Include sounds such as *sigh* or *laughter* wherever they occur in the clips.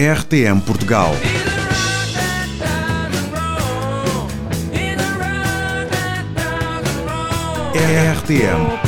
RTM Portugal. RTM.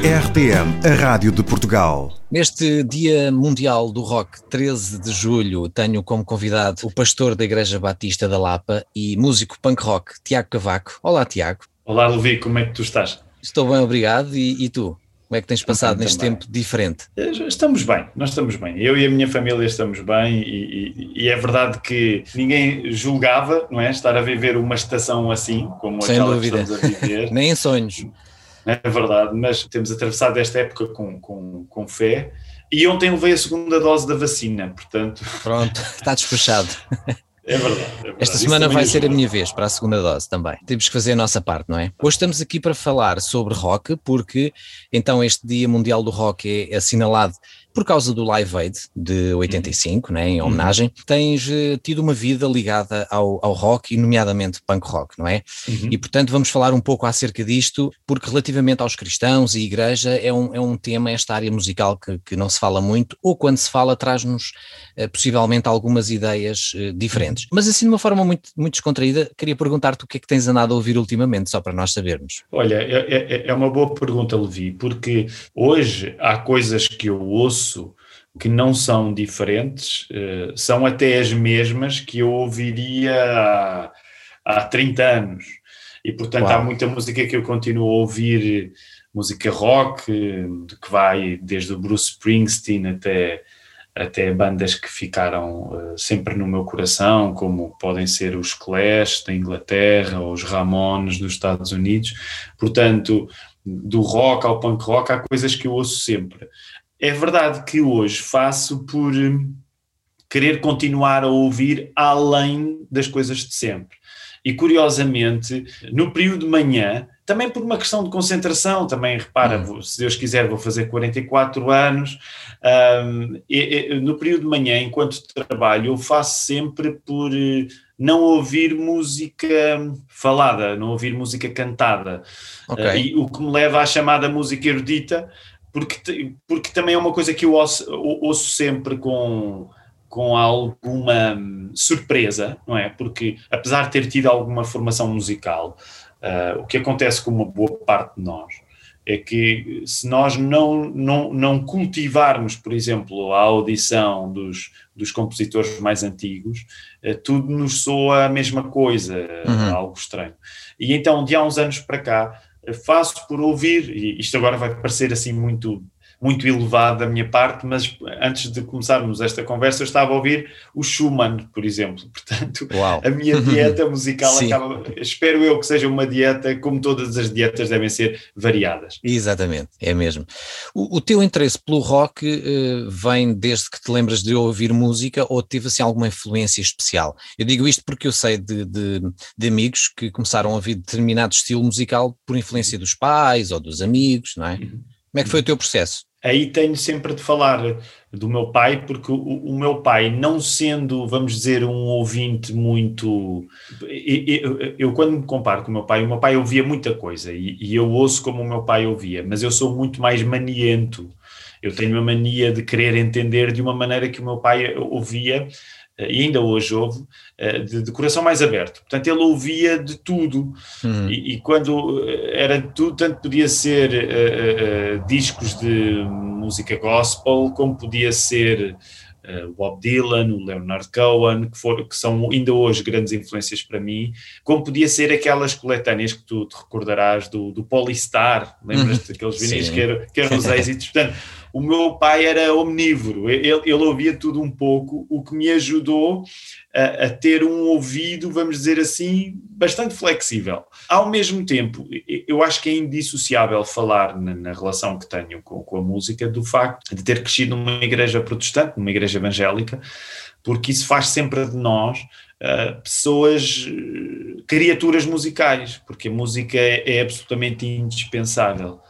RTM, a Rádio de Portugal. Neste Dia Mundial do Rock, 13 de julho, tenho como convidado o pastor da Igreja Batista da Lapa e músico punk rock, Tiago Cavaco. Olá, Tiago. Olá, Levi, como é que tu estás? Estou bem, obrigado. E, e tu? Como é que tens passado neste também. tempo diferente? Eh, estamos bem, nós estamos bem. Eu e a minha família estamos bem e, e, e, é verdade que ninguém julgava, não é? Estar a viver uma estação assim, como Sem aquela dúvida. que estamos a viver. *laughs* Nem em sonhos. É verdade, mas temos atravessado esta época com, com, com fé. E ontem levei a segunda dose da vacina, portanto. Pronto, *laughs* está despachado. É verdade, é verdade. Esta semana vai ser a minha vez para a segunda dose também. Temos que fazer a nossa parte, não é? Hoje estamos aqui para falar sobre rock, porque então este Dia Mundial do Rock é assinalado por causa do Live Aid de 85, né, em homenagem, uhum. tens uh, tido uma vida ligada ao, ao, rock e nomeadamente punk rock, não é? Uhum. E portanto vamos falar um pouco acerca disto, porque relativamente aos cristãos e igreja é um, é um tema, esta área musical que, que não se fala muito, ou quando se fala traz-nos uh, possivelmente algumas ideias uh, diferentes. Mas assim de uma forma muito, muito descontraída, queria perguntar-te o que é que tens andado a ouvir ultimamente, só para nós sabermos. Olha, é, é, é uma boa pergunta, Levi, porque hoje há coisas que eu ouço ouço que não são diferentes, uh, são até as mesmas que eu ouviria há, há 30 anos. E, portanto, Uau. há muita música que eu continuo a ouvir, música rock, que vai desde o Bruce Springsteen até, até bandas que ficaram uh, sempre no meu coração, como podem ser os Clash da Inglaterra ou os Ramones dos Estados Unidos. Portanto, do rock ao punk rock, há coisas que eu ouço sempre. É verdade que hoje faço por hum, querer continuar a ouvir além das coisas de sempre. E curiosamente, no período de manhã, também por uma questão de concentração, também repara, hum. vou, se Deus quiser, vou fazer 44 anos. Um, e, e, no período de manhã, enquanto trabalho, eu faço sempre por eh, não ouvir música falada, não ouvir música cantada. Okay. Uh, e o que me leva à chamada música erudita, porque, porque também é uma coisa que eu ouço, ouço sempre com, com alguma surpresa, não é? Porque apesar de ter tido alguma formação musical, uh, o que acontece com uma boa parte de nós é que se nós não, não, não cultivarmos, por exemplo, a audição dos, dos compositores mais antigos, uh, tudo nos soa a mesma coisa, uhum. algo estranho. E então, de há uns anos para cá, faço por ouvir, e isto agora vai parecer assim muito muito elevado da minha parte, mas antes de começarmos esta conversa eu estava a ouvir o Schumann, por exemplo. *laughs* Portanto, Uau. a minha dieta musical acaba, espero eu que seja uma dieta como todas as dietas devem ser variadas. Exatamente, é mesmo. O, o teu interesse pelo rock uh, vem desde que te lembras de ouvir música ou teve assim alguma influência especial? Eu digo isto porque eu sei de, de, de amigos que começaram a ouvir determinado estilo musical por influência dos pais ou dos amigos, não é? Uhum. Como é que foi o teu processo? Aí tenho sempre de falar do meu pai, porque o, o, meu pai, não sendo, vamos dizer, um ouvinte muito. Eu, eu, eu, quando me comparo com o meu pai, o meu pai ouvia muita coisa e, e, eu ouço como o meu pai ouvia, mas eu sou muito mais maniento. Eu tenho a mania de querer entender de uma maneira que o meu pai ouvia e ainda hoje ouve, eh, de, de, coração mais aberto. Portanto, ele ouvia de tudo. Uhum. E, e, quando eh, era de tudo, tanto podia ser uh, uh, discos de música gospel, como podia ser uh, Bob Dylan, o Leonard Cohen, que, for, que são ainda hoje grandes influências para mim, como podia ser aquelas coletâneas que tu te recordarás do, do Polystar, lembras-te uhum. daqueles vinis que, eram, que eram os *laughs* êxitos. Portanto, o meu pai era omnívoro, ele, ele ouvia tudo um pouco, o que me ajudou a, a, ter um ouvido, vamos dizer assim, bastante flexível. Ao mesmo tempo, eu acho que é indissociável falar na, na relação que tenho com, com a música do facto de ter crescido numa igreja protestante, numa igreja evangélica, porque isso faz sempre de nós uh, pessoas, criaturas musicais, porque a música é, é absolutamente indispensável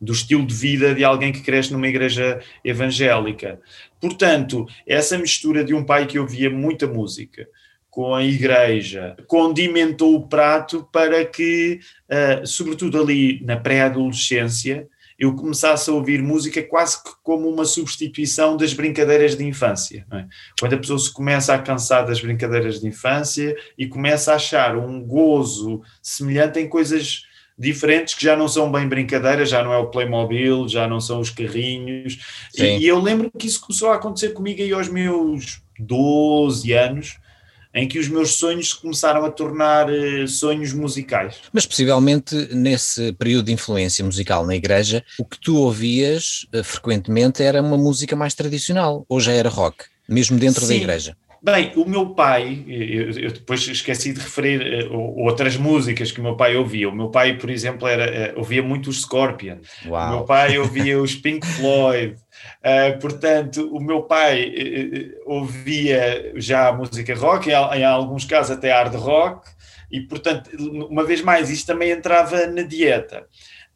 do estilo de vida de alguém que cresce numa igreja evangélica. Portanto, essa mistura de um pai que ouvia muita música com a igreja condimentou o prato para que, uh, sobretudo ali na pré-adolescência, eu começasse a ouvir música quase que como uma substituição das brincadeiras de infância. É? Quando a pessoa se começa a cansar das brincadeiras de infância e começa a achar um gozo semelhante em coisas diferentes que já não são bem brincadeiras, já não é o Playmobil, já não são os carrinhos. E, e, eu lembro que isso começou a acontecer comigo aí aos meus 12 anos, em que os meus sonhos se começaram a tornar uh, sonhos musicais. Mas possivelmente nesse período de influência musical na igreja, o que tu ouvias uh, frequentemente era uma música mais tradicional, ou já era rock, mesmo dentro Sim. da igreja? Bem, o meu pai, eu, depois esqueci de referir uh, outras músicas que o meu pai ouvia. O meu pai, por exemplo, era, uh, ouvia muito os Scorpion. Uau. O meu pai *laughs* ouvia os Pink Floyd. Uh, portanto, o meu pai ouvia já a música rock, em, em alguns casos até hard rock, e portanto, uma vez mais, isto também entrava na dieta.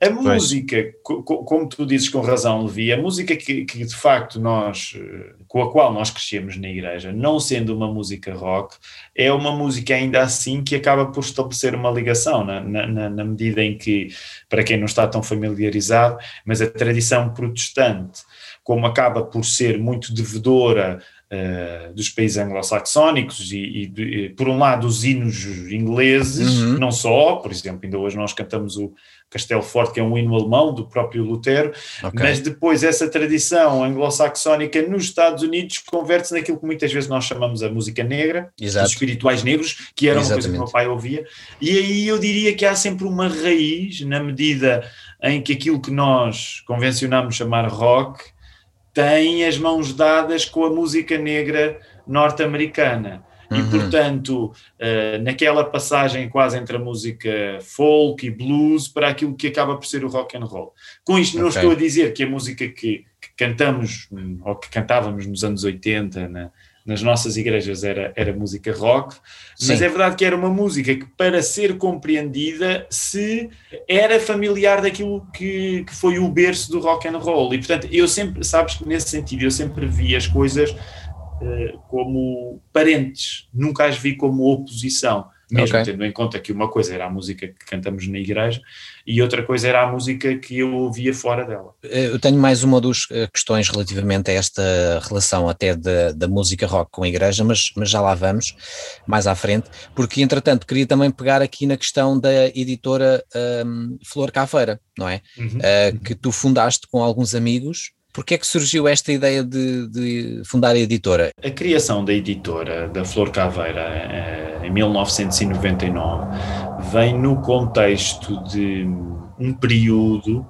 A música, como tu dizes com razão, Levi, a música que, que, de facto nós, eh, com a qual nós crescemos na igreja, não sendo uma música rock, é uma música ainda assim que acaba por estabelecer uma ligação, na, na, na medida em que, para quem não está tão familiarizado, mas a tradição protestante, como acaba por ser muito devedora Uh, dos países anglo-saxónicos e, e, por um lado, os hinos ingleses, uhum. não só, por exemplo, ainda hoje nós cantamos o Castelo Forte, que é um hino alemão do próprio Lutero, okay. mas depois essa tradição anglo-saxónica nos Estados Unidos converte-se naquilo que muitas vezes nós chamamos a música negra, Exato. os espirituais negros, que era Exatamente. uma coisa que o meu pai ouvia, e aí eu diria que há sempre uma raiz, na medida em que aquilo que nós convencionamos chamar rock tem as mãos dadas com a música negra norte-americana. E, uhum. portanto, uh, naquela passagem quase entre a música folk e blues para aquilo que acaba por ser o rock and roll. Com isto, okay. não estou a dizer que a música que, que, cantamos ou que cantávamos nos anos 80 na, nas nossas igrejas era, era música rock, Sim. mas é verdade que era uma música que, para ser compreendida, se era familiar daquilo que, que foi o berço do rock and roll. E, portanto, eu sempre, sabes que nesse sentido, eu sempre vi as coisas eh, como parentes, nunca as vi como oposição, mesmo okay. tendo em conta que uma coisa era a música que cantamos na igreja e outra coisa era a música que eu ouvia fora dela. Eh, eu tenho mais uma ou duas eh, questões relativamente a esta relação até da, da música rock com a igreja, mas, mas já lá vamos mais à frente, porque entretanto queria também pegar aqui na questão da editora um, Flor Caveira, não é? Uhum. Uh, que tu fundaste com alguns amigos Porquê é que surgiu esta ideia de, de, fundar a editora? A criação da editora da Flor Caveira eh, em 1999 vem no contexto de um período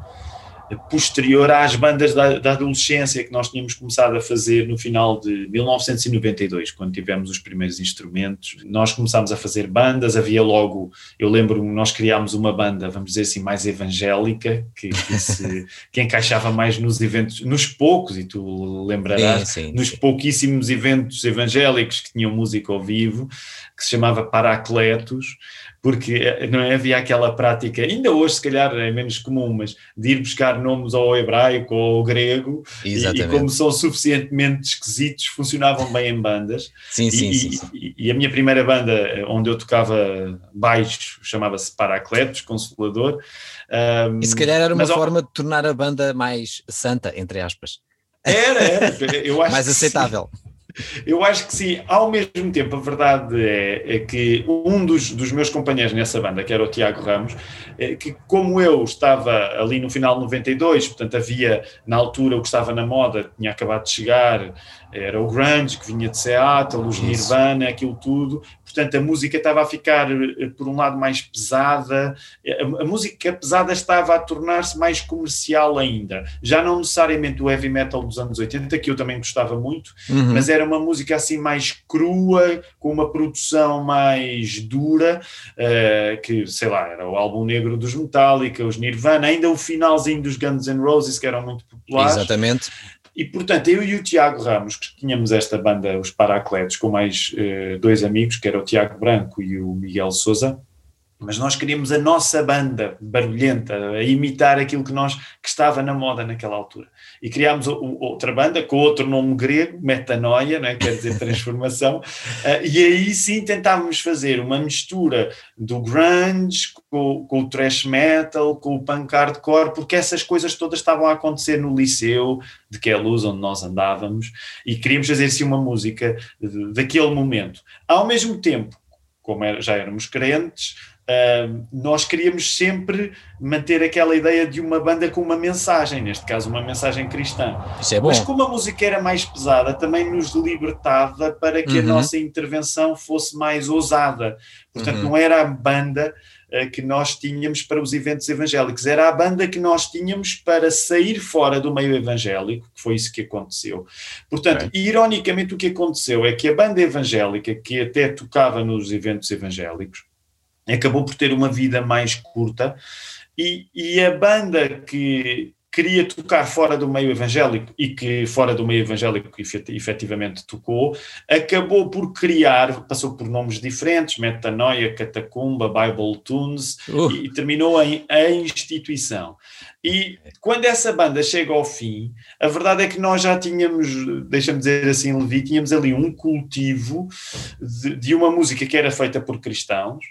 posterior às bandas da, da, adolescência que nós tínhamos começado a fazer no final de 1992, quando tivemos os primeiros instrumentos. Nós começámos a fazer bandas, havia logo, eu lembro nós criámos uma banda, vamos dizer assim, mais evangélica, que, que, se, *laughs* que encaixava mais nos eventos, nos poucos, e tu lembrarás, sim, sim, nos sim. pouquíssimos eventos evangélicos que tinham música ao vivo, que se chamava Paracletos, porque eh, não é? havia aquela prática, ainda hoje se calhar é menos comum, mas de ir buscar nomes ao hebraico ou ao grego, e, e, como são suficientemente esquisitos, funcionavam bem em bandas. Sim, sim, e, sim, sim. E, a minha primeira banda, eh, onde eu tocava baixo, chamava-se Paracletos, Consolador. Um, e se calhar era uma forma de tornar a banda mais santa, entre aspas. Era, era. Eu acho *laughs* mais aceitável. Eu acho que sim, ao mesmo tempo, a verdade é, é que um dos, dos, meus companheiros nessa banda, que era o Tiago Ramos, é que como eu estava ali no final de 92, portanto havia na altura o que estava na moda, tinha acabado de chegar, era o grunge que vinha de Seattle, os Nirvana, aquilo tudo, portanto a música estava a ficar eh, por um lado mais pesada, a, a música pesada estava a tornar-se mais comercial ainda, já não necessariamente o heavy metal dos anos 80, que eu também gostava muito, uhum. mas era uma música assim mais crua, com uma produção mais dura, uh, que sei lá, era o álbum negro dos Metallica, os Nirvana, ainda o finalzinho dos Guns N' Roses que eram muito populares. Exatamente. E, portanto, eu e o Tiago Ramos, que tínhamos esta banda, os Paracletos, com mais uh, dois amigos, que era o Tiago Branco e o Miguel Souza, mas nós queríamos a nossa banda barulhenta, a imitar aquilo que nós que estava na moda naquela altura. E criámos outra banda com outro nome grego, metanoia, não é? quer dizer *laughs* transformação, uh, e aí sim tentávamos fazer uma mistura do grunge com, com, o thrash metal, com o punk hardcore, porque essas coisas todas estavam a acontecer no liceu de que é a luz onde nós andávamos, e queríamos fazer assim uma música daquele momento. Ao mesmo tempo, como já éramos crentes, Uh, nós queríamos sempre manter aquela ideia de uma banda com uma mensagem, neste caso uma mensagem cristã. É. Mas como a música era mais pesada, também nos libertava para que uhum. a nossa intervenção fosse mais ousada. Portanto, uhum. não era a banda uh, que nós tínhamos para os eventos evangélicos, era a banda que nós tínhamos para sair fora do meio evangélico, que foi isso que aconteceu. Portanto, okay. ironicamente, o que aconteceu é que a banda evangélica, que até tocava nos eventos evangélicos, acabou por ter uma vida mais curta e, e a banda que queria tocar fora do meio evangélico e que fora do meio evangélico efetivamente tocou, acabou por criar, passou por nomes diferentes, Metanoia, Catacumba, Bible Tunes, uh. e terminou em A Instituição. E quando essa banda chega ao fim, a verdade é que nós já tínhamos, deixa-me dizer assim, Levi, tínhamos ali um cultivo de, de uma música que era feita por cristãos,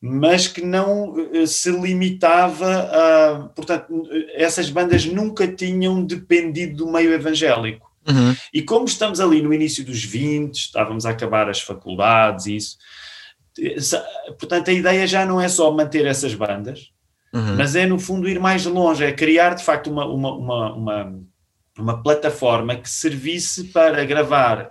mas que não eh, se limitava a. Portanto, essas bandas nunca tinham dependido do meio evangélico. Uhum. E como estamos ali no início dos 20, estávamos a acabar as faculdades e isso, portanto, a ideia já não é só manter essas bandas, uhum. mas é, no fundo, ir mais longe, é criar, de facto, uma, uma, uma, uma, uma plataforma que servisse para gravar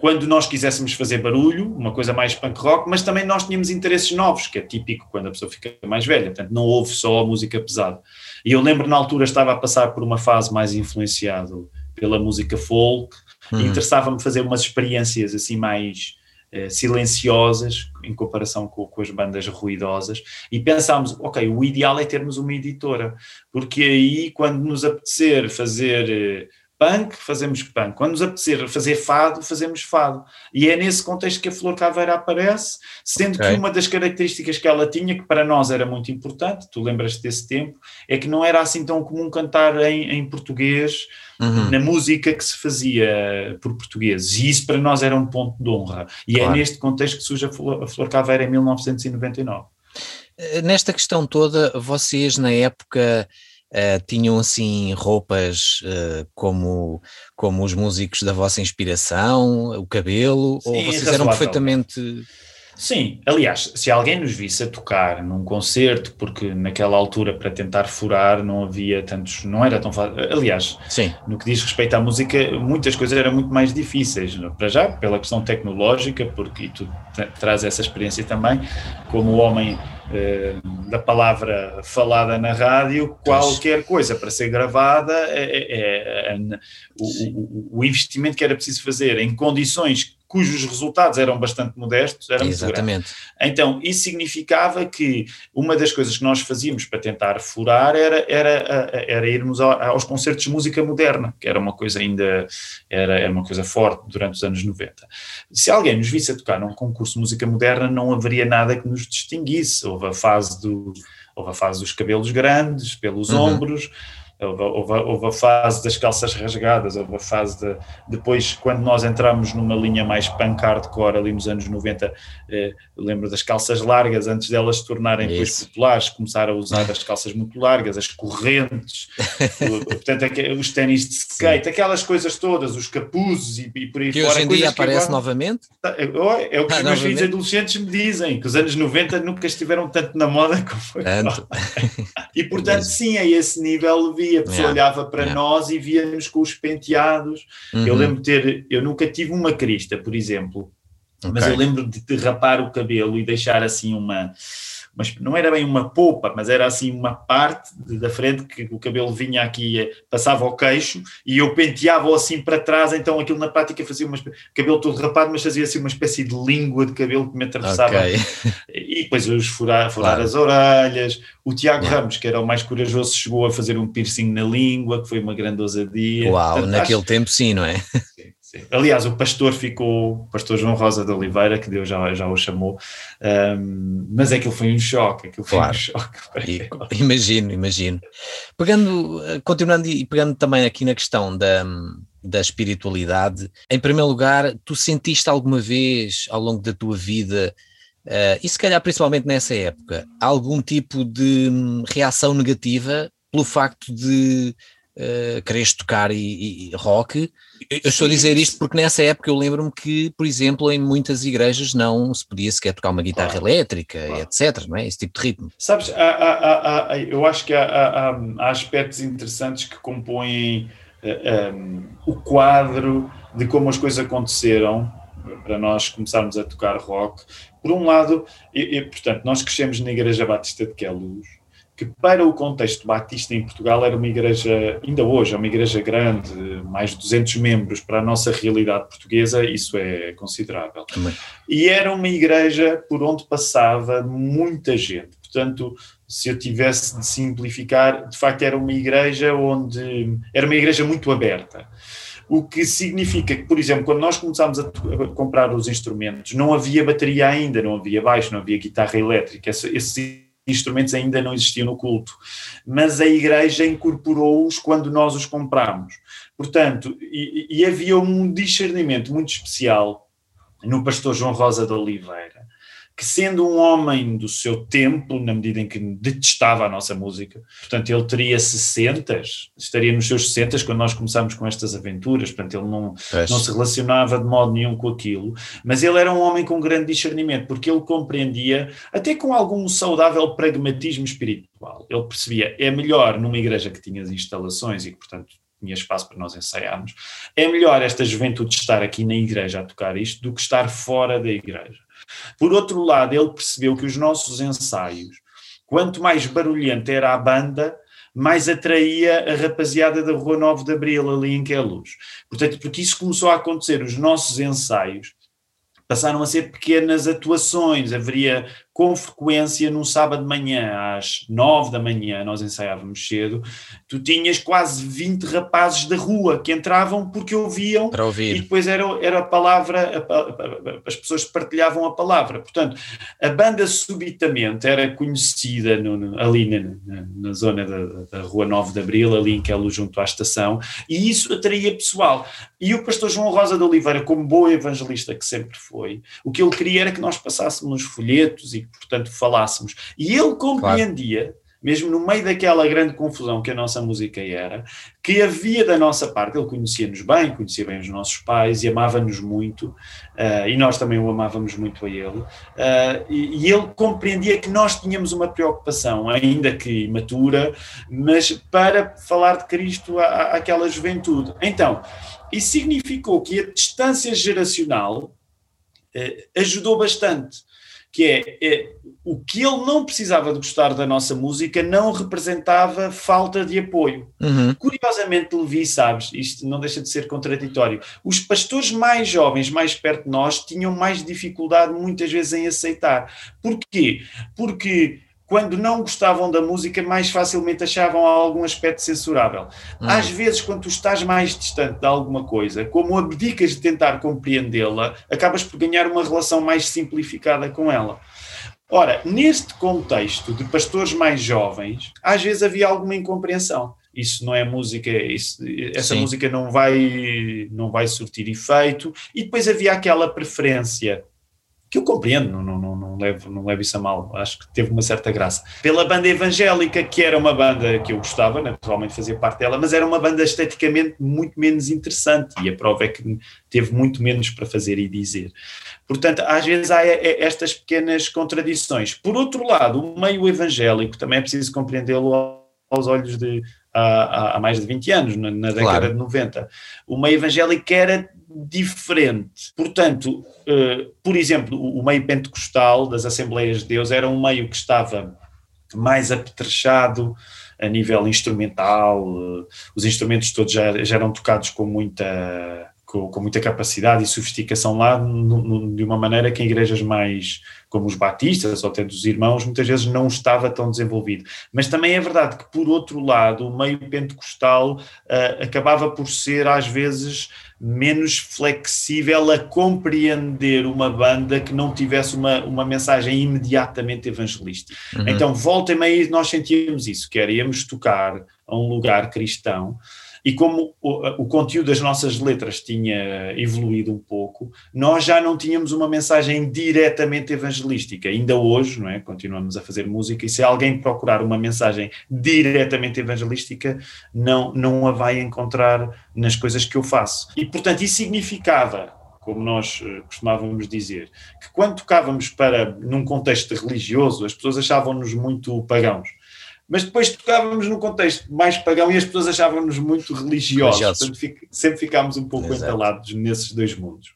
quando nós quiséssemos fazer barulho, uma coisa mais punk rock, mas também nós tínhamos interesses novos, que é típico quando a pessoa fica mais velha, portanto não ouve só a música pesada. E eu lembro na altura estava a passar por uma fase mais influenciado pela música folk, uhum. interessava-me fazer umas experiências assim mais eh, silenciosas em comparação com, com, as bandas ruidosas e pensámos, ok, o ideal é termos uma editora, porque aí quando nos apetecer fazer eh, punk, fazemos punk. Quando nos apetecer fazer fado, fazemos fado. E é nesse contexto que a Flor Caveira aparece, sendo okay. que uma das características que ela tinha, que para nós era muito importante, tu lembras desse tempo, é que não era assim tão comum cantar em, em português uhum. na música que se fazia por portugueses. E isso para nós era um ponto de honra. E é claro. é neste contexto que surge a Flor, a Flor Caveira em 1999. Eh, nesta questão toda, vocês na época Uh, tinham assim roupas uh, como, como os músicos da vossa inspiração, o cabelo, Sim, ou vocês eram perfeitamente. Sim, aliás, se alguém nos visse a tocar num concerto, porque naquela altura para tentar furar não havia tantos, não era tão fácil. Aliás, Sim. no que diz respeito à música, muitas coisas eram muito mais difíceis. Para já, pela questão tecnológica, porque e tu traz essa experiência também, como homem eh, da palavra falada na rádio, qualquer coisa para ser gravada, é, é, é, o, o, investimento que era preciso fazer em condições cujos resultados eram bastante modestos, era Exatamente. Então, isso significava que uma das coisas que nós fazíamos para tentar furar era, era, era irmos aos concertos de música moderna, que era uma coisa ainda, era, era uma coisa forte durante os anos 90. Se alguém nos visse a tocar num concurso de música moderna, não haveria nada que nos distinguisse, houve a fase, do, houve a fase dos cabelos grandes, pelos uhum. ombros, Houve, houve, houve, a fase das calças rasgadas, houve a fase de. Depois, quando nós entramos numa linha mais punk hardcore ali nos anos 90, eh, lembro das calças largas, antes delas se tornarem depois populares, começaram a usar as calças muito largas, as correntes, *laughs* portanto, os ténis de skate, Sim. aquelas coisas todas, os capuzes e, e por aí que fora. Hoje em dia aparece agora, novamente? Tá, é, é, o que ah, os meus filhos adolescentes me dizem, que os anos 90 nunca estiveram tanto na moda como foi. *laughs* E portanto, sim, a esse nível vi a pessoa yeah. olhava para yeah. nós e via-nos com os penteados. Uhum. Eu lembro de ter, eu nunca tive uma crista, por exemplo, okay. mas eu lembro de, de rapar o cabelo e deixar assim uma mas não era bem uma polpa, mas era assim uma parte de, da frente que o cabelo vinha aqui, eh, passava ao queixo e eu penteava assim para trás, então aquilo na prática fazia uma cabelo todo rapado, mas fazia assim uma espécie de língua de cabelo que me atravessava. Okay. E depois os furar, furar claro. as orelhas. O Tiago yeah. Ramos, que era o mais corajoso, chegou a fazer um piercing na língua, que foi uma grande ousadia. Uau, Portanto, naquele acho... tempo sim, não é? Aliás, o pastor ficou, o pastor João Rosa de Oliveira, que Deus já, já o chamou, um, mas aquilo foi um choque, aquilo foi claro. um choque. E, imagino, imagino. Pegando, continuando e pegando também aqui na questão da, da espiritualidade, em primeiro lugar, tu sentiste alguma vez ao longo da tua vida Uh, e se calhar principalmente nessa época, algum tipo de hum, reação negativa pelo facto de uh, quereres tocar e, e, rock. Eu estou a dizer isto porque nessa época eu lembro-me que, por exemplo, em muitas igrejas não se podia sequer tocar uma guitarra claro. elétrica, claro. etc. Não é? Esse tipo de ritmo. Sabes, há, há, há, eu acho que há, aspectos interessantes que compõem uh, um, o quadro de como as coisas aconteceram para nós começarmos a tocar rock. Por um lado, e, e, portanto, nós crescemos na Igreja Batista de Queluz, que para o contexto batista em Portugal era uma igreja, ainda hoje, é uma igreja grande, mais de 200 membros, para a nossa realidade portuguesa, isso é considerável. Também. E era uma igreja por onde passava muita gente. Portanto, se eu tivesse de simplificar, de facto era uma igreja onde era uma igreja muito aberta. O que significa que, por exemplo, quando nós começámos a, a comprar os instrumentos, não havia bateria ainda, não havia baixo, não havia guitarra elétrica. Instrumentos ainda não existiam no culto, mas a igreja incorporou-os quando nós os compramos. Portanto, e, e havia um discernimento muito especial no pastor João Rosa de Oliveira, que sendo um homem do seu tempo, na medida em que detestava a nossa música, portanto ele teria 60, estaria nos seus 60 quando nós começamos com estas aventuras, portanto ele não, não se relacionava de modo nenhum com aquilo, mas ele era um homem com grande discernimento, porque ele compreendia, até com algum saudável pragmatismo espiritual, ele percebia, é melhor numa igreja que tinha as instalações e que portanto tinha espaço para nós ensaiarmos, é melhor esta juventude estar aqui na igreja a tocar isto do que estar fora da igreja. Por outro lado, ele percebeu que os nossos ensaios, quanto mais barulhenta era a banda, mais atraía a rapaziada da Rua 9 de Abril, ali em Queluz. Portanto, porque isso começou a acontecer, os nossos ensaios passaram a ser pequenas atuações, haveria com frequência num sábado de manhã, às nove da manhã, nós ensaiávamos cedo, tu tinhas quase 20 rapazes da rua que entravam porque ouviam Para ouvir. e depois era, era a palavra, a, a, as pessoas partilhavam a palavra. Portanto, a banda subitamente era conhecida no, no, ali na, na, na zona da, da, Rua 9 de Abril, ali em Quelo, junto à estação, e isso atraía pessoal. E o pastor João Rosa de Oliveira, como bom evangelista que sempre foi, o que ele queria era que nós passássemos folhetos e portanto, falássemos. E ele compreendia, claro. mesmo no meio daquela grande confusão que a nossa música era, que havia da nossa parte, ele conhecia-nos bem, conhecia bem os nossos pais e amava-nos muito, uh, e nós também o amávamos muito a ele, uh, e, e, ele compreendia que nós tínhamos uma preocupação, ainda que imatura, mas para falar de Cristo à, àquela juventude. Então, isso significou que a distância geracional uh, ajudou bastante que é, é, o que ele não precisava de gostar da nossa música não representava falta de apoio. Uhum. Curiosamente, Levi, sabes, isto não deixa de ser contraditório. Os pastores mais jovens, mais perto de nós, tinham mais dificuldade muitas vezes em aceitar. Porquê? Porque quando não gostavam da música, mais facilmente achavam algum aspecto censurável. Hum. Às vezes, quando tu estás mais distante de alguma coisa, como abdicas de tentar compreendê-la, acabas por ganhar uma relação mais simplificada com ela. Ora, neste contexto de pastores mais jovens, às vezes havia alguma incompreensão. Isso não é música, isso, essa Sim. música não vai, não vai surtir efeito. E depois havia aquela preferência que eu compreendo, não, não, não, levo, não levo isso a mal, acho que teve uma certa graça. Pela banda evangélica, que era uma banda que eu gostava, naturalmente fazia parte dela, mas era uma banda esteticamente muito menos interessante e a prova é que teve muito menos para fazer e dizer. Portanto, às vezes há estas pequenas contradições. Por outro lado, o meio evangélico também é preciso compreendê-lo aos olhos de há, há mais de 20 anos, na, na década claro. de 90. O meio evangélico era diferente. Portanto, uh, por exemplo, o, o meio pentecostal das Assembleias de Deus era um meio que estava mais apetrechado a nível instrumental, uh, os instrumentos todos já, já eram tocados com muita com, com, muita capacidade e sofisticação lá, no, no, de uma maneira que em igrejas mais como os batistas ou até dos irmãos, muitas vezes não estava tão desenvolvido. Mas também é verdade que, por outro lado, o meio pentecostal uh, acabava por ser, às vezes, menos flexível a compreender uma banda que não tivesse uma, uma mensagem imediatamente evangelística. Uhum. Então, volta e meia, nós sentíamos isso, que era, íamos tocar a um lugar cristão, e como o, o, conteúdo das nossas letras tinha evoluído um pouco, nós já não tínhamos uma mensagem diretamente evangelística. Ainda hoje, não é? Continuamos a fazer música e se alguém procurar uma mensagem diretamente evangelística, não, não a vai encontrar nas coisas que eu faço. E, portanto, isso significava como nós eh, costumávamos dizer, que quando tocávamos para num contexto religioso, as pessoas achavam-nos muito pagãos mas depois tocávamos num contexto mais pagão e as pessoas achavam-nos muito religiosos. religiosos. Portanto, fico, sempre ficámos um pouco Exato. entalados nesses dois mundos.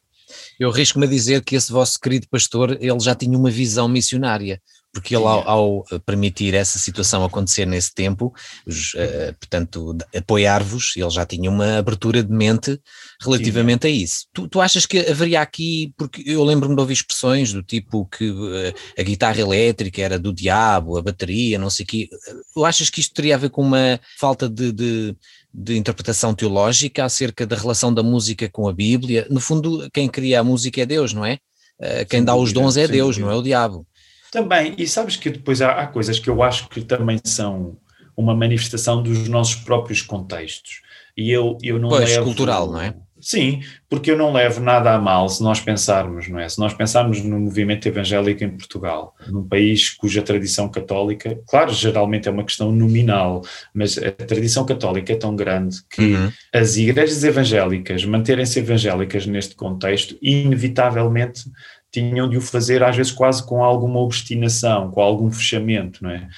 Eu arrisco-me a dizer que esse vosso querido pastor, ele já tinha uma visão missionária, porque ele, ao, ao, permitir essa situação acontecer nesse tempo, uh, portanto, apoiar-vos, ele já tinha uma abertura de mente relativamente Sim. a isso. Tu, tu, achas que haveria aqui, porque eu lembro-me de ouvir expressões do tipo que uh, a guitarra elétrica era do diabo, a bateria, não sei o quê, tu achas que isto teria a ver com uma falta de, de de interpretação teológica acerca da relação da música com a Bíblia. No fundo, quem cria a música é Deus, não é? Quem dá os dons é Deus, não é o diabo. Também, e sabes que depois há, há, coisas que eu acho que também são uma manifestação dos nossos próprios contextos. E eu, eu não pois, levo. cultural, não é? Sim, porque eu não levo nada a mal se nós pensarmos, não é? Se nós pensarmos no movimento evangélico em Portugal, num país cuja tradição católica, claro, geralmente é uma questão nominal, mas a tradição católica é tão grande que uhum. as igrejas evangélicas, manterem-se evangélicas neste contexto, inevitavelmente tinham de o fazer às vezes quase com alguma obstinação, com algum fechamento, não é?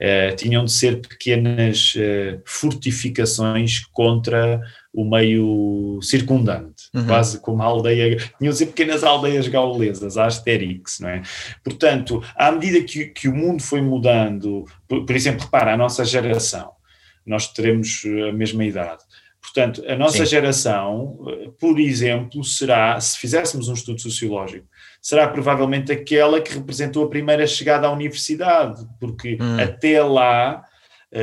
Uh, tinham de ser pequenas uh, fortificações contra o meio circundante, uhum. quase como a aldeia, tinham de ser pequenas aldeias gaulesas, a Asterix, não é? Portanto, à medida que, que o mundo foi mudando, por, por exemplo, repara, a nossa geração, nós teremos a mesma idade, Portanto, a nossa Sim. geração, por exemplo, será, se fizéssemos um estudo sociológico, será provavelmente aquela que representou a primeira chegada à universidade, porque hum. até lá, eh,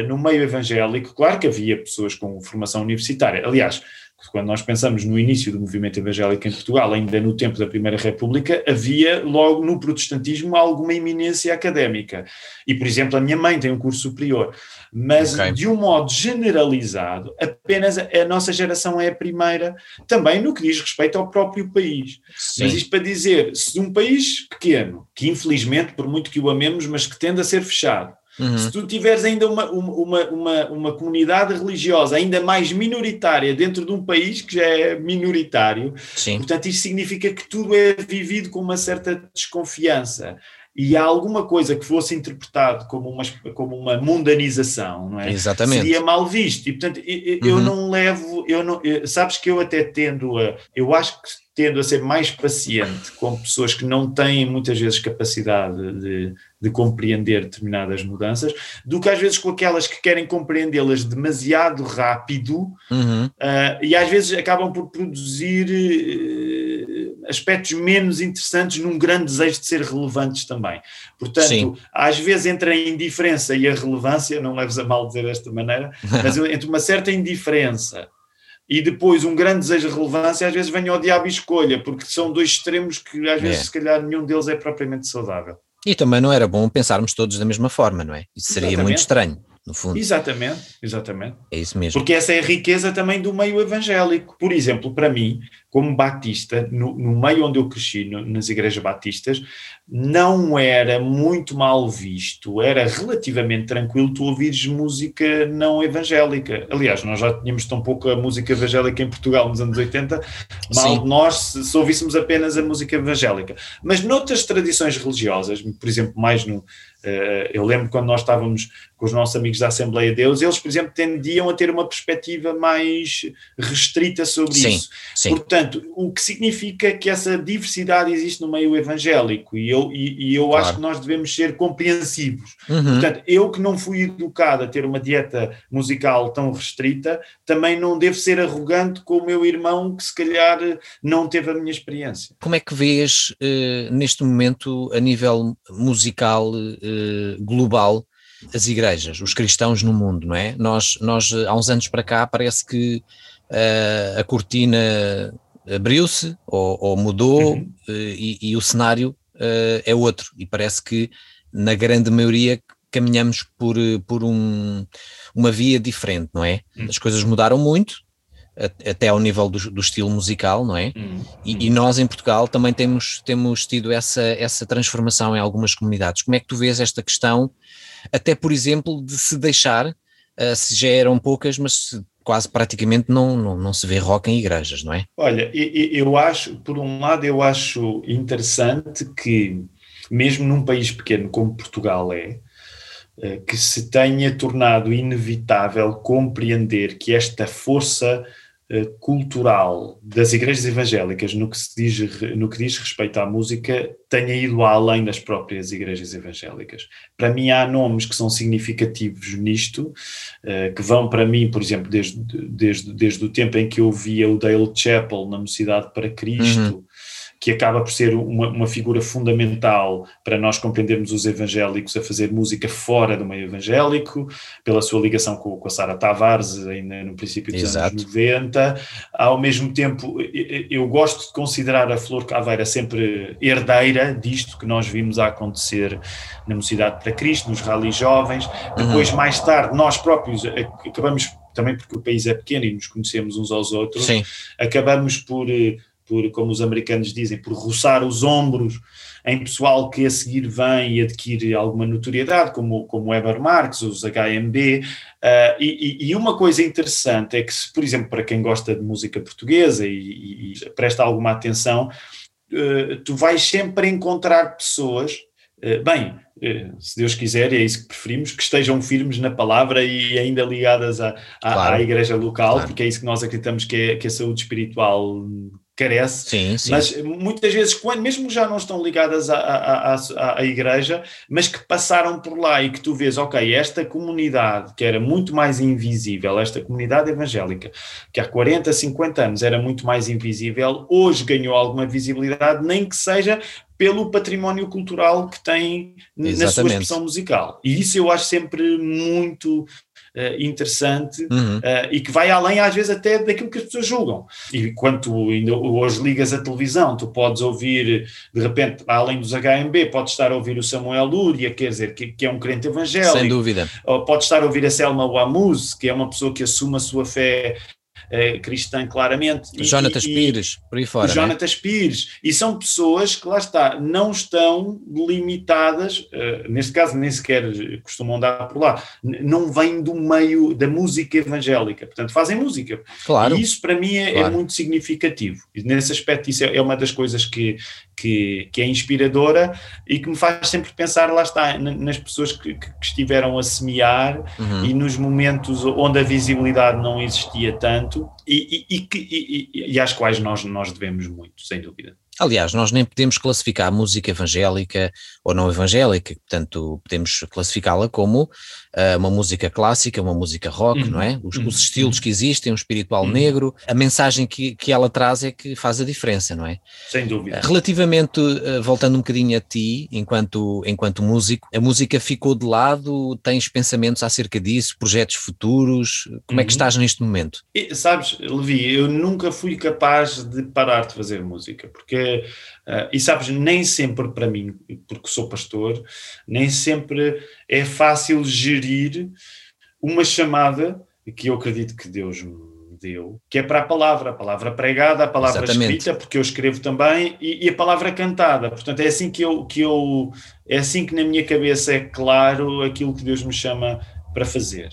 no meio evangélico, claro que havia pessoas com formação universitária. Aliás, quando nós pensamos no início do movimento evangélico em Portugal, ainda no tempo da Primeira República, havia logo no protestantismo alguma eminência académica. E, por exemplo, a minha mãe tem um curso superior. Mas, okay. de um modo generalizado, apenas a nossa geração é a primeira, também no que diz respeito ao próprio país. Sim. Mas isto para dizer, se um país pequeno, que infelizmente, por muito que o amemos, mas que tende a ser fechado, Uhum. Se tu tiveres ainda uma, uma, uma, uma comunidade religiosa ainda mais minoritária dentro de um país que já é minoritário, Sim. portanto, isso significa que tudo é vivido com uma certa desconfiança e há alguma coisa que fosse interpretado como uma, como uma mundanização, não é? Exatamente. Seria mal visto. E, portanto, eu, eu uhum. não levo, eu não, sabes que eu até tendo a, eu acho que tendo a ser mais paciente com pessoas que não têm muitas vezes capacidade de, de compreender determinadas mudanças, do que às vezes com aquelas que querem compreendê-las demasiado rápido uhum. uh, e às vezes acabam por produzir uh, aspectos menos interessantes num grande desejo de ser relevantes também. Portanto, Sim. às vezes entre a indiferença e a relevância, não leves a mal dizer desta maneira, mas *laughs* entre uma certa indiferença e depois um grande desejo de relevância, às vezes vem ao diabo e escolha, porque são dois extremos que às vezes, é. se calhar, nenhum deles é propriamente saudável. E também não era bom pensarmos todos da mesma forma, não é? Isso seria Exatamente. muito estranho no fundo. Exatamente, exatamente. É isso mesmo. Porque essa é a riqueza também do meio evangélico. Por exemplo, para mim, como batista, no, no meio onde eu cresci, no, nas igrejas batistas, não era muito mal visto, era relativamente tranquilo tu ouvires música não evangélica. Aliás, nós já tínhamos tão pouca música evangélica em Portugal nos anos 80, mal Sim. de nós se, se ouvíssemos apenas a música evangélica. Mas noutras tradições religiosas, por exemplo, mais no, Uh, eu lembro quando nós estávamos com os nossos amigos da Assembleia de Deus, eles, por exemplo, tendiam a ter uma perspectiva mais restrita sobre sim, isso. Sim. Portanto, o que significa que essa diversidade existe no meio evangélico e eu, e, e eu claro. acho que nós devemos ser compreensivos. Uhum. Portanto, eu que não fui educado a ter uma dieta musical tão restrita, também não devo ser arrogante com o meu irmão que se calhar não teve a minha experiência. Como é que vês uh, neste momento, a nível musical uh, global, as igrejas, os cristãos no mundo, não é? Nós, nós há uns anos para cá, parece que uh, a cortina abriu-se ou, ou, mudou uhum. uh, e, e, o cenário uh, é outro. E parece que, na grande maioria, caminhamos por, por um, uma via diferente, não é? Uhum. As coisas mudaram muito, até ao nível do, do, estilo musical, não é? Uhum. E, e, nós em Portugal também temos, temos tido essa, essa transformação em algumas comunidades. Como é que tu vês esta questão, até por exemplo, de se deixar, uh, se já eram poucas, mas quase praticamente não, não, não se vê rock em igrejas, não é? Olha, eu acho, por um lado, eu acho interessante que, mesmo num país pequeno como Portugal é, eh, que se tenha tornado inevitável compreender que esta força cultural das igrejas evangélicas no que, se diz, no que diz respeito à música tenha ido além das próprias igrejas evangélicas. Para mim há nomes que são significativos nisto, eh, que vão para mim, por exemplo, desde, desde, desde o tempo em que eu via o Dale Chapel na Mocidade para Cristo, uhum que acaba por ser uma, uma, figura fundamental para nós compreendermos os evangélicos a fazer música fora do meio evangélico, pela sua ligação com, com a Sara Tavares, ainda no princípio dos Exato. anos 90. Ao mesmo tempo, eu gosto de considerar a Flor Caveira sempre herdeira disto que nós vimos a acontecer na Mocidade para Cristo, nos rallies jovens. Depois, uhum. mais tarde, nós próprios acabamos, também porque o país é pequeno e nos conhecemos uns aos outros, Sim. acabamos por eh, por, como os americanos dizem, por roçar os ombros em pessoal que a seguir vem e adquire alguma notoriedade, como, como Weber Marx, os HMB. Uh, ah, e, e, uma coisa interessante é que, se, por exemplo, para quem gosta de música portuguesa e, e presta alguma atenção, uh, tu vais sempre encontrar pessoas, uh, bem, se Deus quiser, e é isso que preferimos, que estejam firmes na palavra e ainda ligadas à, à, claro. à igreja local, claro. porque é isso que nós acreditamos que, é, que a saúde espiritual carece, sim, sim. mas muitas vezes, quando, mesmo já não estão ligadas à, à, à, à, igreja, mas que passaram por lá e que tu vês, ok, esta comunidade que era muito mais invisível, esta comunidade evangélica, que há 40, 50 anos era muito mais invisível, hoje ganhou alguma visibilidade, nem que seja pelo património cultural que tem Exatamente. na sua expressão musical. E isso eu acho sempre muito uh, interessante uhum. uh, e que vai além, às vezes, até daquilo que as pessoas julgam. E quando ainda hoje ligas a televisão, tu podes ouvir, de repente, além dos HMB, podes estar a ouvir o Samuel Lúria, quer dizer, que, que é um crente evangélico. Sem dúvida. Ou podes estar a ouvir a Selma Wamuz, que é uma pessoa que assume a sua fé cristã claramente. Jonatas Pires, por aí fora. É? Jonatas Pires. E são pessoas que, lá está, não estão limitadas, uh, neste caso nem sequer costumam andar por lá, não vêm do meio da música evangélica, portanto fazem música. Claro. E isso para mim é, é claro. é muito significativo. E nesse aspecto isso é, é uma das coisas que, que, que, é inspiradora e que me faz sempre pensar, lá está, nas pessoas que, que estiveram a semear uhum. e nos momentos onde a visibilidade não existia tanto e, e, e, e, às quais nós, nós devemos muito, sem dúvida. Aliás, nós nem podemos classificar a música evangélica ou não evangélica, portanto, podemos classificá-la como uh, uma música clássica, uma música rock, uhum. não é? Os, uhum. os, estilos que existem, o espiritual uhum. negro, a mensagem que, que ela traz é que faz a diferença, não é? Sem dúvida. Uh, relativamente, uh, voltando um bocadinho a ti, enquanto, enquanto músico, a música ficou de lado, tens pensamentos acerca disso, projetos futuros, como é que uhum. estás neste momento? E, sabes, Levi, eu nunca fui capaz de parar de fazer música, porque uh, e sabes, nem sempre para mim, porque sou pastor, nem sempre é fácil gerir uma chamada que eu acredito que Deus me deu, que é para a palavra, a palavra pregada, a palavra Exatamente. escrita, porque eu escrevo também, e, e, a palavra cantada. Portanto, é assim que eu, que eu, é assim que na minha cabeça é claro aquilo que Deus me chama para fazer.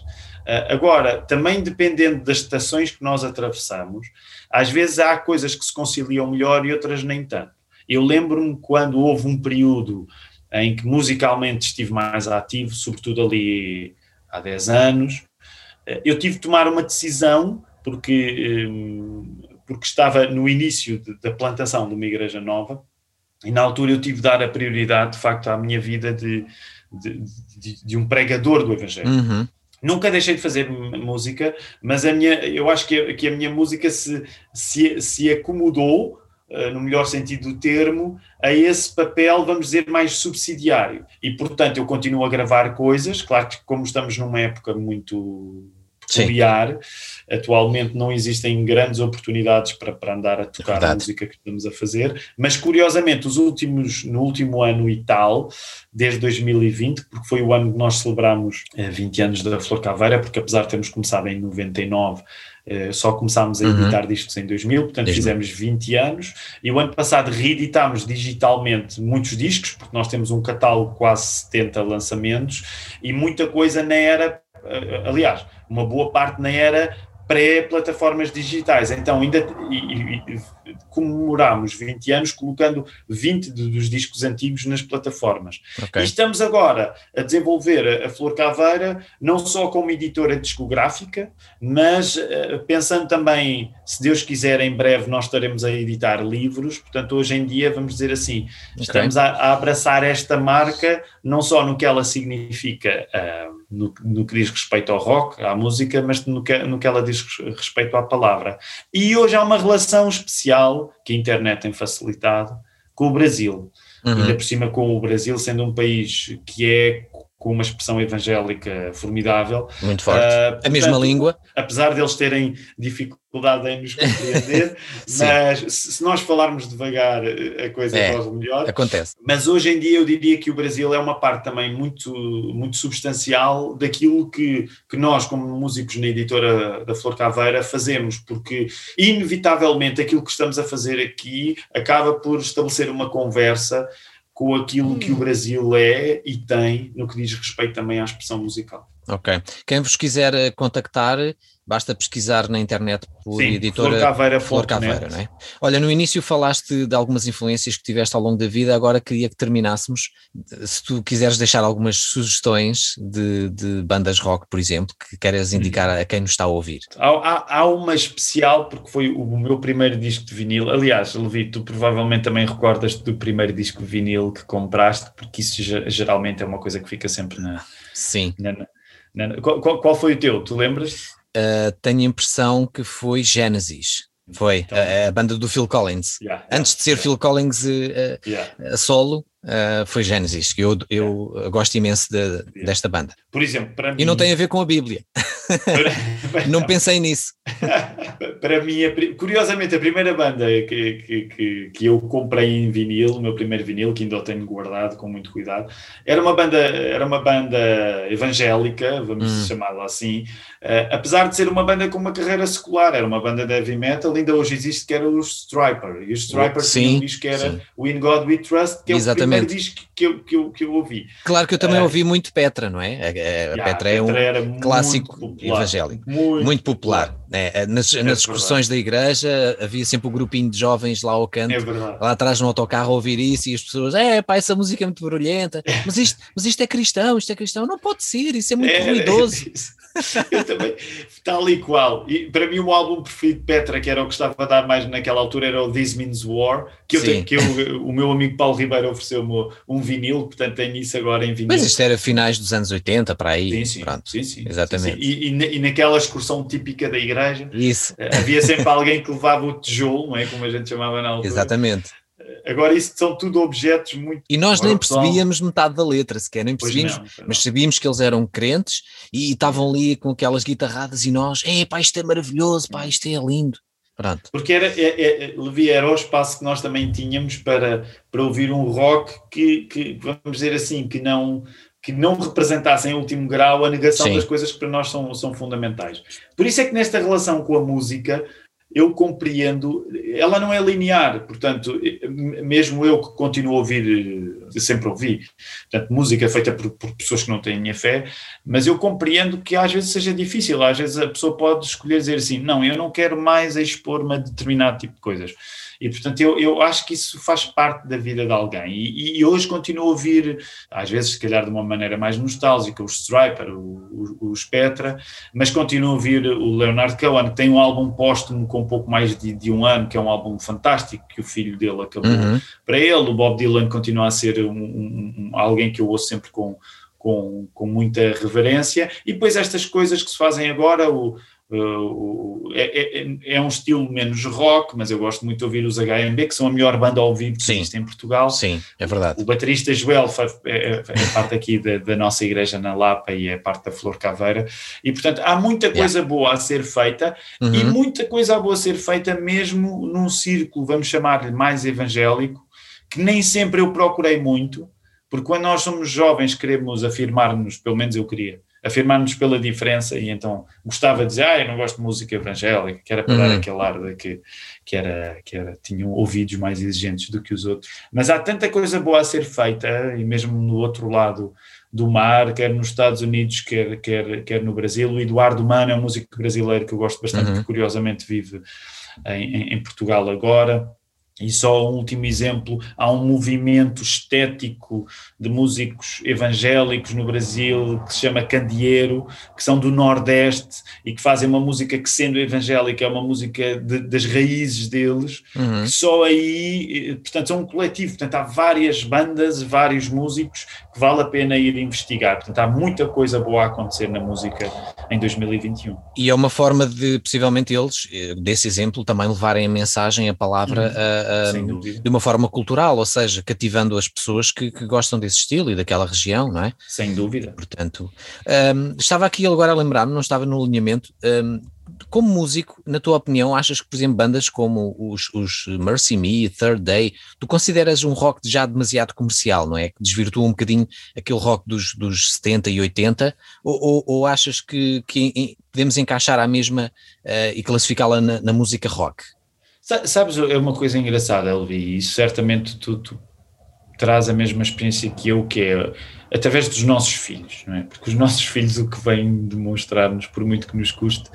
Uh, agora, também dependendo das estações que nós atravessamos, às vezes há coisas que se conciliam melhor e outras nem tanto. Eu lembro-me quando houve um período em que musicalmente estive mais ativo, sobretudo ali há 10 anos, eu tive de tomar uma decisão, porque, hum, porque estava no início da plantação de uma igreja nova, e na altura eu tive de dar a prioridade, de facto, à minha vida de, de, de, de um pregador do Evangelho. Uhum. Nunca deixei de fazer música, mas a minha, eu acho que a, que a minha música se, se, se acomodou, uh, no melhor sentido do termo, a esse papel, vamos dizer, mais subsidiário. E, portanto, eu continuo a gravar coisas, claro que como estamos numa época muito peculiar. Atualmente não existem grandes oportunidades para, para andar a tocar a música que estamos a fazer, mas curiosamente, os últimos, no último ano e tal, desde 2020, porque foi o ano que nós celebramos eh, 20 anos da Flor Caveira, porque apesar de termos começado em 99, eh, só começámos a uhum. editar uhum. discos em 2000, portanto Desde fizemos 20 anos, e o ano passado reeditámos digitalmente muitos discos, porque nós temos um catálogo quase 70 lançamentos, e muita coisa na era, eh, aliás, uma boa parte nem era pré-plataformas digitais. Então, ainda e, e, comemorámos 20 anos colocando 20 dos discos antigos nas plataformas. Okay. E estamos agora a desenvolver a Flor Caveira não só como editora discográfica, mas uh, pensando também, se Deus quiser, em breve nós estaremos a editar livros. Portanto, hoje em dia, vamos dizer assim, okay. estamos a, a, abraçar esta marca não só no que ela significa. Uh, no, no, que diz respeito ao rock, à música, mas no que, no que ela diz respeito à palavra. E hoje há uma relação especial que a internet tem facilitado com o Brasil. Uhum. Ainda por cima com o Brasil sendo um país que é com uma expressão evangélica formidável. Muito forte. Uh, portanto, a mesma língua. Apesar deles terem dificuldade em nos compreender, *laughs* mas se nós falarmos devagar, a coisa é, corre melhor. Acontece. Mas hoje em dia eu diria que o Brasil é uma parte também muito, muito substancial daquilo que, que nós, como músicos na editora da Flor Caveira, fazemos, porque inevitavelmente aquilo que estamos a fazer aqui acaba por estabelecer uma conversa com aquilo hum. que o hum. Brasil é e tem no que diz respeito também à expressão musical. Ok. Quem vos quiser eh, contactar, basta pesquisar na internet por Sim, editora Flor Caveira, Flor Caveira não é? Olha, no início falaste de algumas influências que tiveste ao longo da vida, agora queria que terminássemos. Se tu quiseres deixar algumas sugestões de, de bandas rock, por exemplo, que queres indicar a quem nos está a ouvir. Há, há, há, uma especial, porque foi o meu primeiro disco de vinil. Aliás, Levi, tu provavelmente também recordas-te do primeiro disco de vinil que compraste, porque isso geralmente é uma coisa que fica sempre na. Sim. Na, qual, qual, foi o teu? Tu lembras? Uh, tenho a impressão que foi Genesis. Foi então, a, a, banda do Phil Collins. Yeah, yeah, Antes de ser yeah. Phil Collins uh, a solo, uh, foi Genesis. Eu, eu gosto imenso de, desta banda. Por exemplo, para mim. E não tem a ver com a Bíblia. *laughs* não pensei nisso. *laughs* para mim, curiosamente, a primeira banda que, que, que, eu comprei em vinil, o meu primeiro vinil, que ainda o tenho guardado com muito cuidado, era uma banda, era uma banda evangélica, vamos hum. chamá-la assim, uh, apesar de ser uma banda com uma carreira secular, era uma banda de heavy metal, ainda hoje existe, que era os Striper. E os Striper tinham um disco que era sim. o In God We Trust, que é Exatamente. o primeiro disco que eu, que, eu, que eu ouvi. Claro que eu também uh, ouvi muito Petra, não é? A, a, a yeah, Petra é um clássico popular, evangélico, muito, muito popular. popular. É, é, nas, é nas excursões da igreja havia sempre um grupinho de jovens lá ao canto, é lá atrás no autocarro a ouvir isso e as pessoas, é pá, essa música é muito barulhenta, mas isto, mas isto é cristão, isto é cristão, não pode ser, isso é muito é, ruidoso. *laughs* *laughs* Eu também, tal e qual. E para mim, o álbum preferido de Petra, que era o que estava a dar mais naquela altura, era o This Means War, que, eu tenho, que eu, o meu amigo Paulo Ribeiro ofereceu-me um vinil, portanto tenho isso agora em vinil. Mas isto era finais dos anos 80, para aí. Sim, sim. Pronto. sim, sim Exatamente. Sim. E, e, e, naquela excursão típica da igreja, isso. Eh, havia sempre alguém que levava o tijolo, não é? Como a gente chamava na altura. Exatamente. Agora, isso são tudo objetos muito. E nós nem percebíamos metade da letra sequer, nem percebíamos, não, mas sabíamos que eles eram crentes e, estavam ali com aquelas guitarradas e nós, é pá, isto é maravilhoso, pá, isto é lindo. Pronto. Porque era, é, é, Levi, era o espaço que nós também tínhamos para, para ouvir um rock que, que, vamos dizer assim, que não, que não representasse em último grau a negação Sim. das coisas que para nós são, são fundamentais. Por isso é que nesta relação com a música eu compreendo, ela não é linear, portanto, mesmo eu que continuo a ouvir, sempre ouvi, portanto, música feita por, por, pessoas que não têm minha fé, mas eu compreendo que às vezes seja difícil, às vezes a pessoa pode escolher dizer assim, não, eu não quero mais expor-me a determinado tipo de coisas. E, portanto, eu, eu acho que isso faz parte da vida de alguém. E, e hoje continuo a ouvir, às vezes, se calhar de uma maneira mais nostálgica, os Striper, os Petra, mas continuo a ouvir o Leonard Cohen, que tem um álbum póstumo com um pouco mais de, de, um ano, que é um álbum fantástico que o filho dele acabou uhum. para ele. O Bob Dylan continua a ser um, um, um, alguém que eu ouço sempre com, com, com muita reverência. E depois estas coisas que se fazem agora, o, Uh, é, é, é, um estilo menos rock, mas eu gosto muito de ouvir os HMB, que são a melhor banda ao vivo que sim, existe em Portugal. Sim, é verdade. O, baterista Joel é, é, é, parte aqui da, da, nossa igreja na Lapa e é parte da Flor Caveira. E, portanto, há muita coisa yeah. boa a ser feita uhum. e muita coisa boa a ser feita mesmo num círculo, vamos chamar-lhe mais evangélico, que nem sempre eu procurei muito, porque quando nós somos jovens queremos afirmar-nos, pelo menos eu queria, afirmar-nos pela diferença e então gostava de dizer, ah, eu não gosto de música evangélica, que era para uhum. dar aquele ar de que, que, era, que era, tinham ouvidos mais exigentes do que os outros. Mas há tanta coisa boa a ser feita e mesmo no outro lado do mar, quer nos Estados Unidos, quer, quer, quer no Brasil. O Eduardo Mano é um músico brasileiro que eu gosto bastante, uhum. que curiosamente vive em, em Portugal agora. E só um último exemplo, há um movimento estético de músicos evangélicos no Brasil que se chama Candeeiro, que são do Nordeste e que fazem uma música que, sendo evangélica, é uma música de, das raízes deles, uhum. só aí, portanto, são um coletivo, portanto, há várias bandas, vários músicos que vale a pena ir investigar. Portanto, há muita coisa boa a acontecer na música em 2021. E é uma forma de, possivelmente, eles, eh, desse exemplo, também levarem a mensagem, a palavra. Uhum de uma forma cultural, ou seja, cativando as pessoas que, que, gostam desse estilo e daquela região, não é? Sem dúvida. Portanto, um, estava aqui agora a lembrar-me, não estava no alinhamento. Um, como músico, na tua opinião, achas que, por exemplo, bandas como os, os Mercy Me, Third Day, tu consideras um rock já demasiado comercial, não é? Que desvirtua um bocadinho aquele rock dos, dos 70 e 80, ou, ou, ou achas que, que, podemos encaixar a mesma uh, e classificá-la na, na música rock? Sabes, é uma coisa engraçada, Elvi, e certamente tu, tu traz a mesma experiência que eu, que é através dos nossos filhos, não é? Porque os nossos filhos o que vêm demonstrar-nos, por muito que nos custe,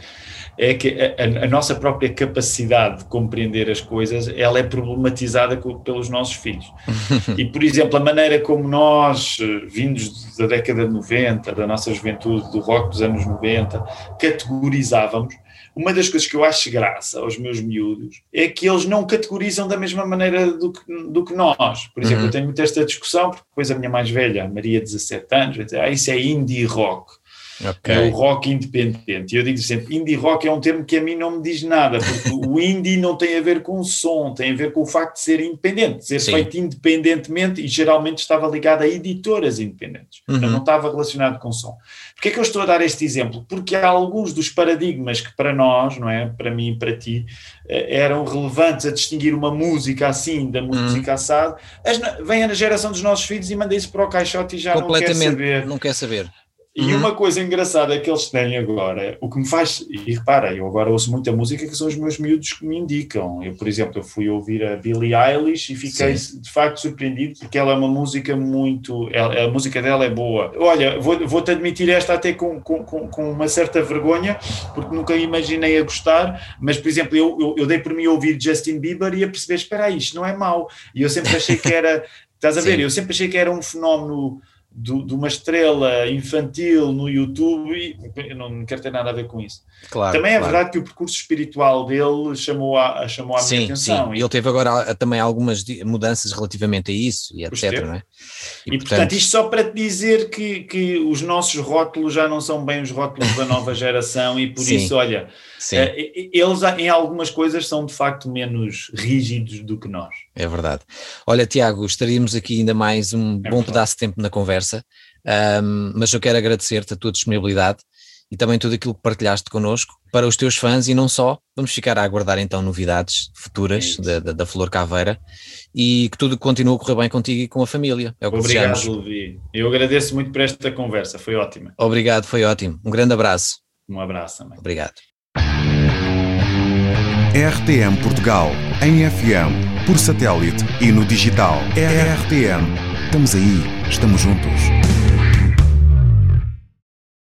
é que a, a, nossa própria capacidade de compreender as coisas, ela é problematizada pelos nossos filhos. *laughs* e, por exemplo, a maneira como nós, vindos da década de 90, da nossa juventude, do rock dos anos 90, categorizávamos, uma das coisas que eu acho graça aos meus miúdos é que eles não categorizam da mesma maneira do que, do que nós. Por exemplo, uhum. eu tenho muito esta discussão, porque depois a minha mais velha, a Maria, 17 anos, vai dizer, ah, isso é indie rock. Okay. É o rock independente. E eu digo sempre: indie rock é um termo que a mim não me diz nada, porque o *laughs* indie não tem a ver com o som, tem a ver com o facto de ser independente, de ser Sim. feito independentemente e geralmente estava ligado a editoras independentes, uhum. não estava relacionado com o som. Porquê é que eu estou a dar este exemplo? Porque há alguns dos paradigmas que para nós, não é, para mim e para ti, eh, eram relevantes a distinguir uma música assim da música uhum. assada, vem a geração dos nossos filhos e manda isso para o caixote e já não quer saber. Não quer saber. E uhum. uma coisa engraçada que eles têm agora, o que me faz, e repara, eu agora ouço muita música que são os meus miúdos que me indicam. Eu, por exemplo, eu fui ouvir a Billie Eilish e fiquei Sim. de facto surpreendido porque ela é uma música muito. Ela, a música dela é boa. Olha, vou-te vou admitir esta até com, com, com, uma certa vergonha, porque nunca imaginei a gostar, mas, por exemplo, eu, eu, eu dei por mim a ouvir Justin Bieber e a perceber: espera aí, isto não é mau. E eu sempre achei que era. *laughs* Estás a ver? Sim. Eu sempre achei que era um fenómeno do, de uma estrela infantil no YouTube, eu não quero ter nada a ver com isso. Claro, também é claro. verdade que o percurso espiritual dele chamou a, chamou a sim, minha atenção. Sim, e ele teve agora também algumas mudanças relativamente a isso e etc. Não é? E, e portanto, portanto, isto só para te dizer que, que os nossos rótulos já não são bem os rótulos da nova *laughs* geração e por sim, isso, olha, sim. Eh, eles em algumas coisas são de facto menos rígidos do que nós. É verdade. Olha, Tiago, estaríamos aqui ainda mais um é bom verdade. pedaço de tempo na conversa, um, mas eu quero agradecer-te a tua disponibilidade e também tudo aquilo que partilhaste connosco para os teus fãs e não só. Vamos ficar a aguardar então novidades futuras é da, da, da, Flor Caveira e que tudo continue a correr bem contigo e com a família. É Obrigado, Levi. Eu agradeço muito por esta conversa, foi ótima. Obrigado, foi ótimo. Um grande abraço. Um abraço também. Obrigado. RTM Portugal, em FM, por satélite e no digital. RTM. Estamos aí, estamos juntos.